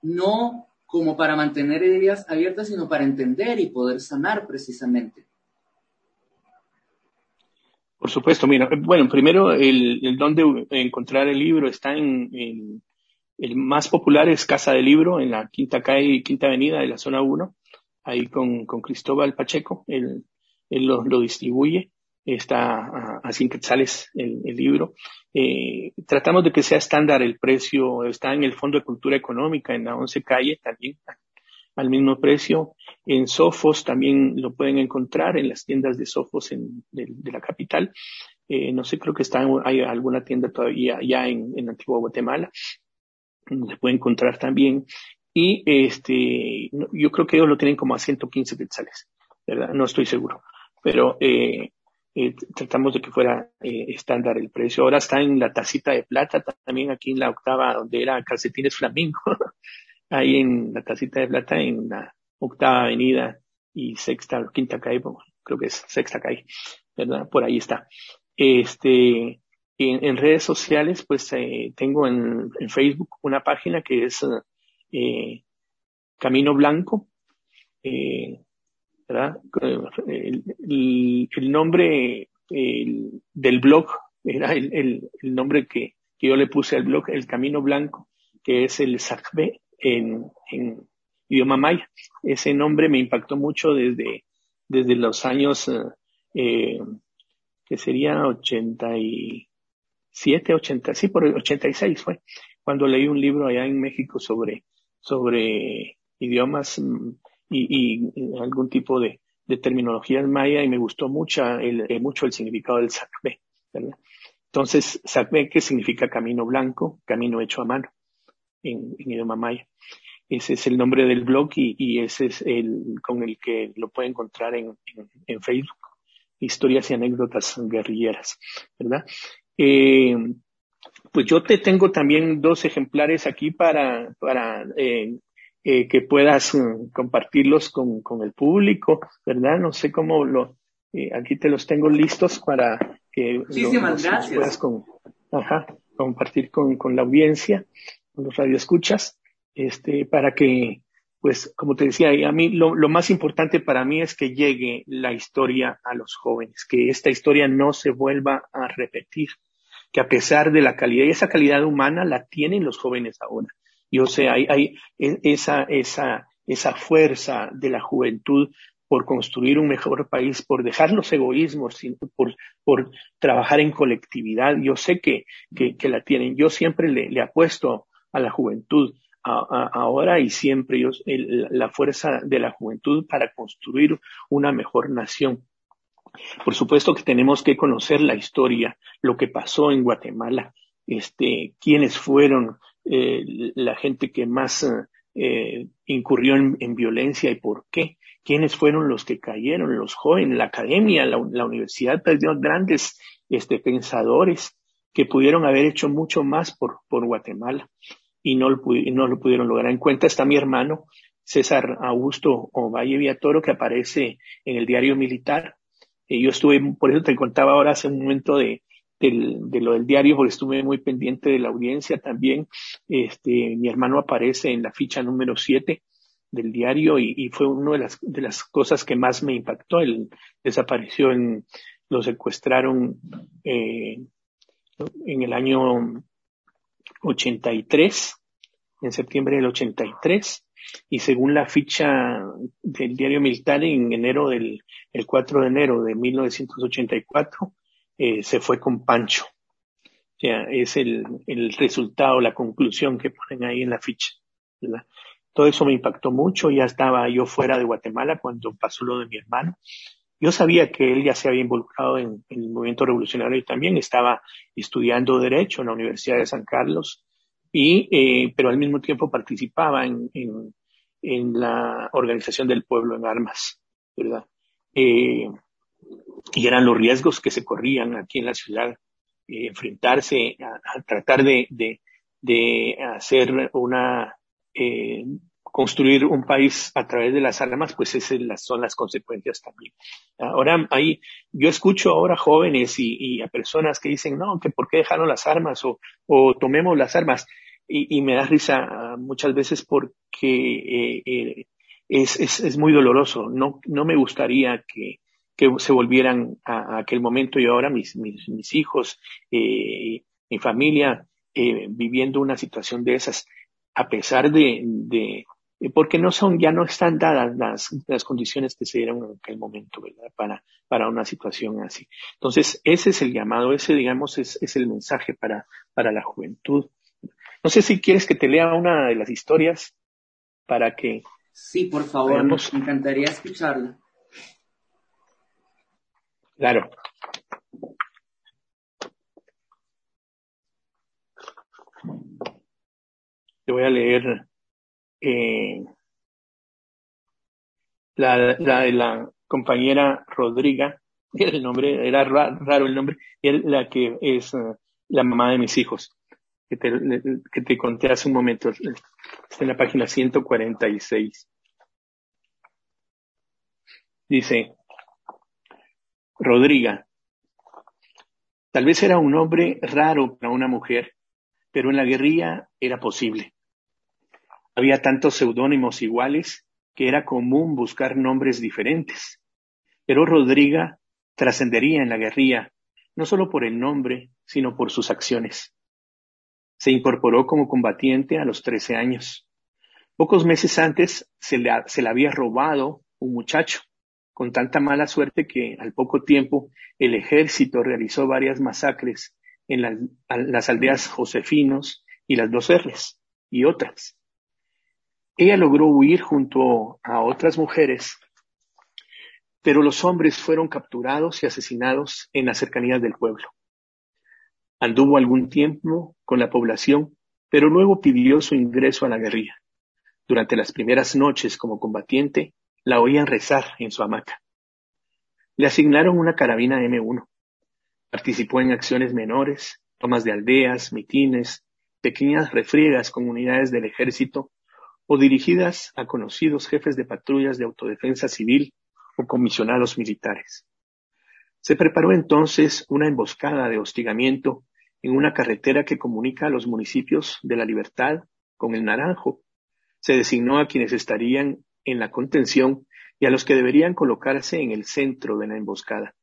no como para mantener ideas abiertas, sino para entender y poder sanar precisamente. Por supuesto, mira, bueno, primero el, el donde encontrar el libro está en, el más popular es Casa del Libro, en la quinta calle, quinta avenida de la zona 1, ahí con, con Cristóbal Pacheco, él, él lo, lo distribuye está a, 100 quetzales el, el libro. Eh, tratamos de que sea estándar el precio, está en el Fondo de Cultura Económica, en la 11 calle también, al mismo precio. En Sofos también lo pueden encontrar en las tiendas de Sofos en, de, la capital. Eh, no sé, creo que está, hay alguna tienda todavía ya en, en Antigua Guatemala. Se puede encontrar también. Y este, yo creo que ellos lo tienen como a 115 quetzales, ¿verdad? No estoy seguro. Pero eh, eh, tratamos de que fuera eh, estándar el precio. Ahora está en la tacita de plata, también aquí en la octava, donde era calcetines flamingo, ahí en la tacita de plata, en la octava avenida y sexta, quinta calle, creo que es sexta calle, ¿verdad? Por ahí está. Este, en, redes sociales, pues eh, tengo en, Facebook una página que es eh, Camino Blanco, El, nombre del blog era el, nombre que, yo le puse al blog, El Camino Blanco, que es el Sacbe en, idioma maya. Ese nombre me impactó mucho desde, desde los años, eh, que sería 86, 87, 80, sí, por el 86 fue, cuando leí un libro allá en México sobre, sobre idiomas mm, y, y algún tipo de, de terminología maya y me gustó mucho el, eh, mucho el significado del sacbe, ¿verdad? Entonces, sacbe, que significa camino blanco, camino hecho a mano en, idioma maya. Ese es el nombre del blog y, y, ese es el con el que lo puede encontrar en, en, Facebook. Historias y anécdotas guerrilleras, ¿verdad? Eh, pues yo te tengo también dos ejemplares aquí para, para eh, eh, que puedas mm, compartirlos con, con, el público, ¿verdad? No sé cómo lo, eh, aquí te los tengo listos para que Muchísimas gracias. puedas con, ajá, compartir con, con la audiencia, con los radioescuchas, este, para que, pues, como te decía, a mí lo, lo más importante para mí es que llegue la historia a los jóvenes, que esta historia no se vuelva a repetir, que a pesar de la calidad, y esa calidad humana la tienen los jóvenes ahora yo sé, hay, hay e, esa, esa, esa fuerza de la juventud por construir un mejor país, por dejar los egoísmos, por, por trabajar en colectividad. Yo sé que, que, que la tienen. Yo siempre le, le apuesto a la juventud ahora y siempre yo, la fuerza de la juventud para construir una mejor nación. Por supuesto que tenemos que conocer la historia, lo que pasó en Guatemala, este, quiénes fueron eh, la gente que más eh, incurrió en, violencia y por qué, quiénes fueron los que cayeron, los jóvenes, la academia, la, universidad perdió grandes este, pensadores que pudieron haber hecho mucho más por, por Guatemala y no lo, pudieron lograr. En cuenta está mi hermano César Augusto Ovalle Viatoro que aparece en el diario militar. Eh, yo estuve, por eso te contaba ahora hace un momento de, del, de lo del diario porque estuve muy pendiente de la audiencia también. Este, mi hermano aparece en la ficha número 7 del diario y, fue una de las, de las cosas que más me impactó. Él desapareció en, lo secuestraron eh, en el año 83, en septiembre del 83, y según la ficha del diario militar en enero del, el 4 de enero de 1984, eh, se fue con Pancho. O sea, es el, el resultado, la conclusión que ponen ahí en la ficha. ¿verdad? Todo eso me impactó mucho. Ya estaba yo fuera de Guatemala cuando pasó lo de mi hermano. Yo sabía que él ya se había involucrado en, el movimiento revolucionario y también estaba estudiando Derecho en la Universidad de San Carlos, y, eh, pero al mismo tiempo participaba en, en, en, la Organización del Pueblo en Armas, ¿verdad? Eh, y eran los riesgos que se corrían aquí en la ciudad, eh, enfrentarse a, tratar de, de, de, hacer una, eh, construir un país a través de las armas, pues esas son las consecuencias también. Ahora, ahí, yo escucho ahora jóvenes y, a personas que dicen, no, que por qué dejaron las armas o, o tomemos las armas. Y, me da risa muchas veces porque eh, eh, es, es, es, muy doloroso. No, no me gustaría que, que se volvieran a, aquel momento y ahora mis, mis, mis hijos, eh, mi familia, eh, viviendo una situación de esas, a pesar de, de, porque no son, ya no están dadas las, las condiciones que se dieron en aquel momento, ¿verdad? Para, para una situación así. Entonces, ese es el llamado, ese, digamos, es, es el mensaje para, para la juventud. No sé si quieres que te lea una de las historias para que. Sí, por favor, me encantaría escucharla. Claro. Te voy a leer eh, la, la de la compañera Rodriga, el nombre, era raro el nombre, y la que es eh, la mamá de mis hijos, que te, que te conté hace un momento, está en la página 146. Dice, Rodriga. Tal vez era un nombre raro para una mujer, pero en la guerrilla era posible. Había tantos seudónimos iguales que era común buscar nombres diferentes. Pero Rodriga trascendería en la guerrilla, no solo por el nombre, sino por sus acciones. Se incorporó como combatiente a los 13 años. Pocos meses antes se le, se le había robado un muchacho con tanta mala suerte que al poco tiempo el ejército realizó varias masacres en las aldeas Josefinos y las dos R's y otras. Ella logró huir junto a otras mujeres, pero los hombres fueron capturados y asesinados en las cercanías del pueblo. Anduvo algún tiempo con la población, pero luego pidió su ingreso a la guerrilla. Durante las primeras noches como combatiente, la oían rezar en su hamaca. Le asignaron una carabina M1. Participó en acciones menores, tomas de aldeas, mitines, pequeñas refriegas con unidades del ejército o dirigidas a conocidos jefes de patrullas de autodefensa civil o comisionados militares. Se preparó entonces una emboscada de hostigamiento en una carretera que comunica a los municipios de La Libertad con el Naranjo. Se designó a quienes estarían en la contención y a los que deberían colocarse en el centro de la emboscada.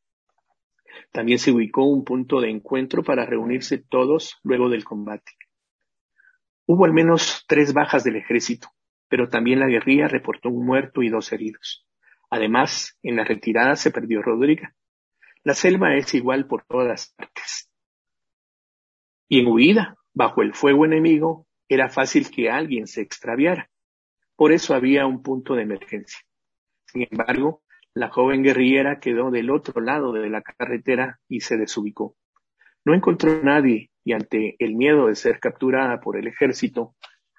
También se ubicó un punto de encuentro para reunirse todos luego del combate. Hubo al menos tres bajas del ejército, pero también la guerrilla reportó un muerto y dos heridos. Además, en la retirada se perdió Rodríguez. La selva es igual por todas partes. Y en huida, bajo el fuego enemigo, era fácil que alguien se extraviara. Por eso había un punto de emergencia. Sin embargo, la joven guerrillera quedó del otro lado de la carretera y se desubicó. No encontró a nadie y ante el miedo de ser capturada por el ejército,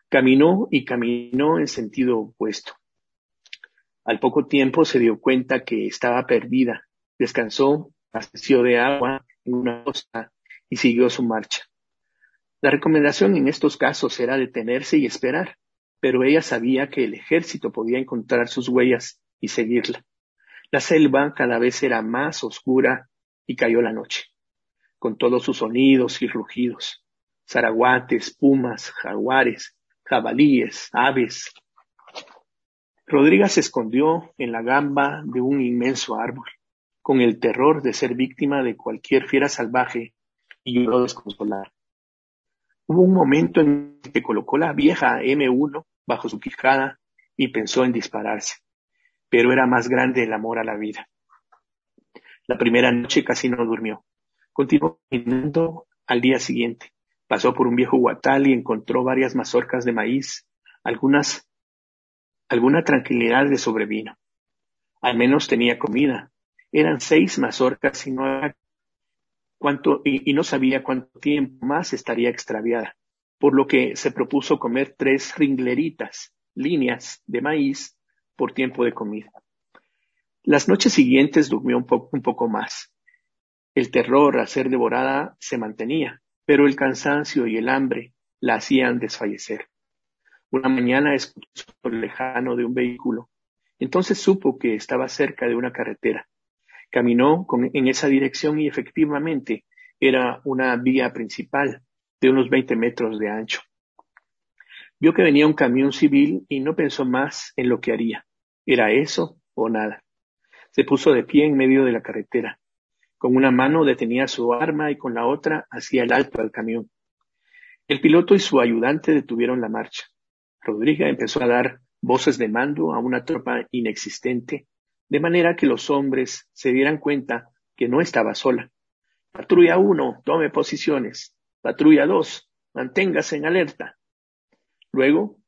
caminó y caminó en sentido opuesto. Al poco tiempo se dio cuenta que estaba perdida, descansó, asesió de agua en una costa y siguió su marcha. La recomendación en estos casos era detenerse y esperar, pero ella sabía que el ejército podía encontrar sus huellas y seguirla. La selva cada vez era más oscura y cayó la noche con todos sus sonidos y rugidos, zaraguates, pumas, jaguares, jabalíes, aves. Rodríguez se escondió en la gamba de un inmenso árbol, con el terror de ser víctima de cualquier fiera salvaje y lloró desconsolar. Hubo un momento en que colocó la vieja M1 bajo su quijada y pensó en dispararse, pero era más grande el amor a la vida. La primera noche casi no durmió. Continuó caminando al día siguiente. Pasó por un viejo huatal y encontró varias mazorcas de maíz. Algunas, alguna tranquilidad le sobrevino. Al menos tenía comida. Eran seis mazorcas y no, cuánto, y, no sabía cuánto tiempo más estaría extraviada, por lo que se propuso comer tres ringleritas, líneas de maíz, por tiempo de comida. Las noches siguientes durmió un, un poco más. El terror a ser devorada se mantenía, pero el cansancio y el hambre la hacían desfallecer. Una mañana escuchó el lejano de un vehículo. Entonces supo que estaba cerca de una carretera. Caminó en esa dirección y efectivamente era una vía principal de unos 20 metros de ancho. Vio que venía un camión civil y no pensó más en lo que haría. Era eso o nada. Se puso de pie en medio de la carretera. Con una mano detenía su arma y con la otra hacía el alto al camión. El piloto y su ayudante detuvieron la marcha. Rodríguez empezó a dar voces de mando a una tropa inexistente, de manera que los hombres se dieran cuenta que no estaba sola. Patrulla 1, tome posiciones. Patrulla 2, manténgase en alerta. Luego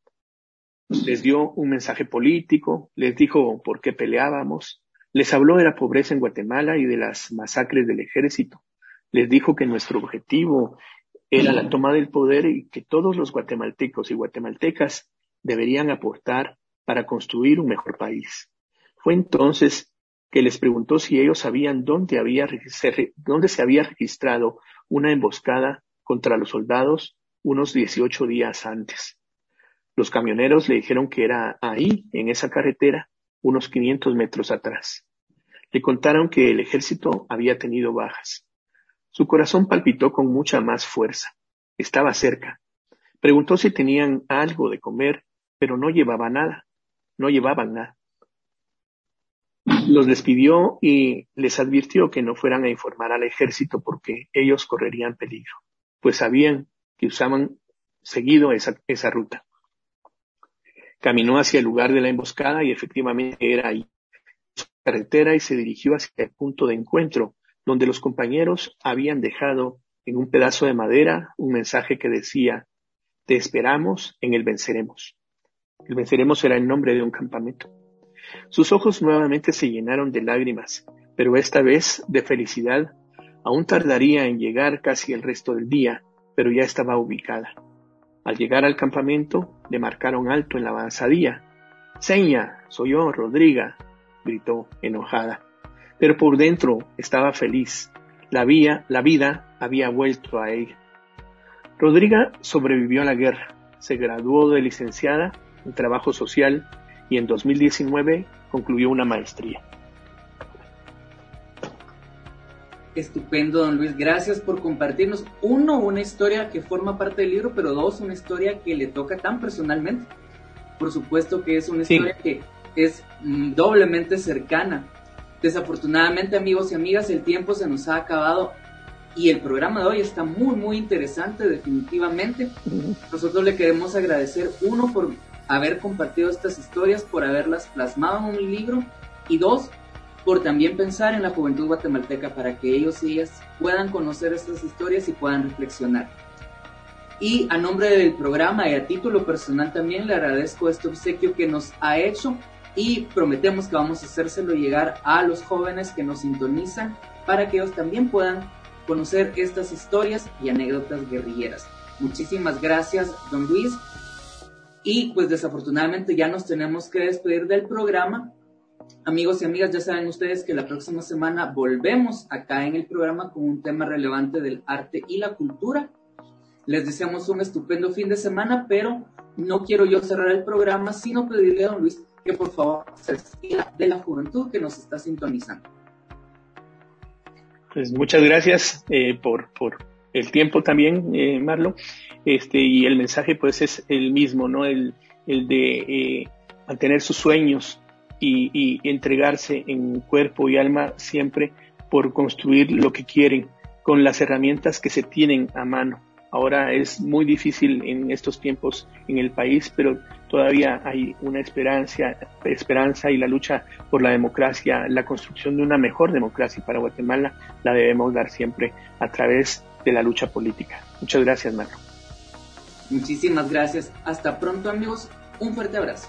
les dio un mensaje político, les dijo por qué peleábamos, les habló de la pobreza en Guatemala y de las masacres del ejército. Les dijo que nuestro objetivo era la toma del poder y que todos los guatemaltecos y guatemaltecas deberían aportar para construir un mejor país. Fue entonces que les preguntó si ellos sabían dónde, había, dónde se había registrado una emboscada contra los soldados unos 18 días antes. Los camioneros le dijeron que era ahí, en esa carretera, unos 500 metros atrás. Le contaron que el ejército había tenido bajas. Su corazón palpitó con mucha más fuerza. Estaba cerca. Preguntó si tenían algo de comer, pero no llevaba nada. No llevaban nada. Los despidió y les advirtió que no fueran a informar al ejército porque ellos correrían peligro, pues sabían que usaban seguido esa, esa ruta. Caminó hacia el lugar de la emboscada y efectivamente era ahí. Su carretera y se dirigió hacia el punto de encuentro donde los compañeros habían dejado en un pedazo de madera un mensaje que decía, te esperamos en el venceremos. El venceremos era el nombre de un campamento. Sus ojos nuevamente se llenaron de lágrimas, pero esta vez de felicidad. Aún tardaría en llegar casi el resto del día, pero ya estaba ubicada. Al llegar al campamento, le marcaron alto en la avanzadía. Seña, soy yo, Rodriga, gritó enojada. Pero por dentro estaba feliz. La, vía, la vida había vuelto a ella. Rodriga sobrevivió a la guerra, se graduó de licenciada en trabajo social y en 2019 concluyó una maestría. Estupendo, don Luis. Gracias por compartirnos, uno, una historia que forma parte del libro, pero dos, una historia que le toca tan personalmente. Por supuesto que es una historia que es mm, doblemente cercana. Desafortunadamente, amigos y amigas, el tiempo se nos ha acabado y el programa de hoy está muy, muy interesante, definitivamente. Nosotros le queremos agradecer, uno, por haber compartido estas historias, por haberlas plasmado en un libro, y dos, por también pensar en la juventud guatemalteca para que ellos y ellas puedan conocer estas historias y puedan reflexionar. Y a nombre del programa y a título personal también le agradezco este obsequio que nos ha hecho y prometemos que vamos a hacérselo llegar a los jóvenes que nos sintonizan para que ellos también puedan conocer estas historias y anécdotas guerrilleras. Muchísimas gracias, don Luis. Y pues desafortunadamente ya nos tenemos que despedir del programa. Amigos y amigas, ya saben ustedes que la próxima semana volvemos acá en el programa con un tema relevante del arte y la cultura. Les deseamos un estupendo fin de semana, pero no quiero yo cerrar el programa, sino pedirle a don Luis que por favor se despida de la juventud que nos está sintonizando. Pues muchas gracias eh, por, por, el tiempo también, eh, Marlo. Este, y el mensaje pues es el mismo, ¿no? El, el de eh, mantener sus sueños y, entregarse en cuerpo y alma siempre por construir lo que quieren con las herramientas que se tienen a mano. Ahora es muy difícil en estos tiempos en el país, pero todavía hay una esperanza, esperanza y la lucha por la democracia, la construcción de una mejor democracia para Guatemala la debemos dar siempre a través de la lucha política. Muchas gracias, Marco. Muchísimas gracias. Hasta pronto, amigos. Un fuerte abrazo.